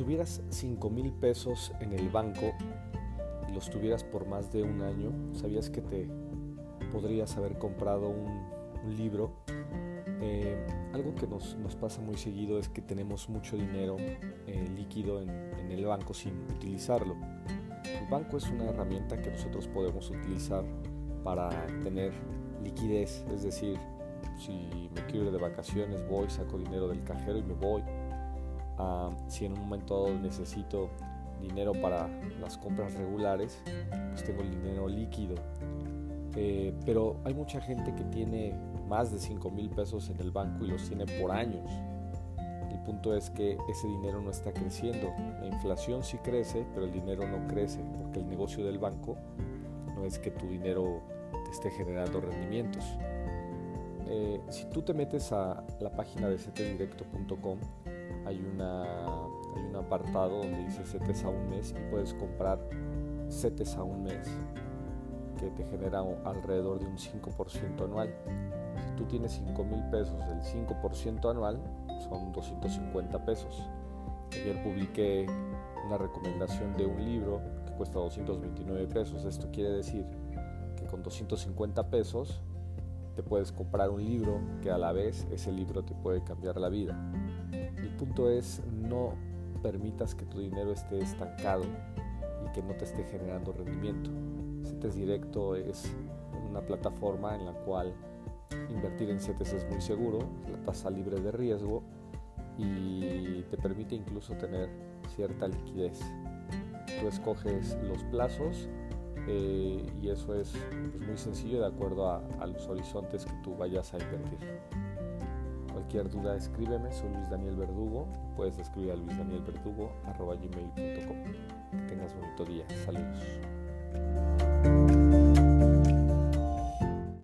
tuvieras 5 mil pesos en el banco y los tuvieras por más de un año, ¿sabías que te podrías haber comprado un, libro? Eh, algo que nos, pasa muy seguido es que tenemos mucho dinero eh, líquido en, en el banco sin utilizarlo. El banco es una herramienta que nosotros podemos utilizar para tener liquidez, es decir, si me quiero ir de vacaciones voy, saco dinero del cajero y me voy si en un momento necesito dinero para las compras regulares, pues tengo el dinero líquido. Eh, pero hay mucha gente que tiene más de 5 mil pesos en el banco y los tiene por años. El punto es que ese dinero no está creciendo. La inflación sí crece, pero el dinero no crece, porque el negocio del banco no es que tu dinero te esté generando rendimientos. Eh, si tú te metes a la página de ctdirecto.com, hay, una, hay un apartado donde dice CETES a un mes y puedes comprar CETES a un mes que te genera alrededor de un 5% anual. Si tú tienes 5 mil pesos, el 5% anual son 250 pesos. Ayer publiqué una recomendación de un libro que cuesta 229 pesos. Esto quiere decir que con 250 pesos te puedes comprar un libro que a la vez ese libro te puede cambiar la vida. Punto es no permitas que tu dinero esté estancado y que no te esté generando rendimiento. CETES Directo es una plataforma en la cual invertir en CETES es muy seguro, la tasa libre de riesgo y te permite incluso tener cierta liquidez. Tú escoges los plazos eh, y eso es pues, muy sencillo de acuerdo a los horizontes que tú vayas a invertir. Cualquier duda escríbeme, soy Luis Daniel Verdugo. Puedes escribir a luisdanielverdugo.com. Que tengas bonito día.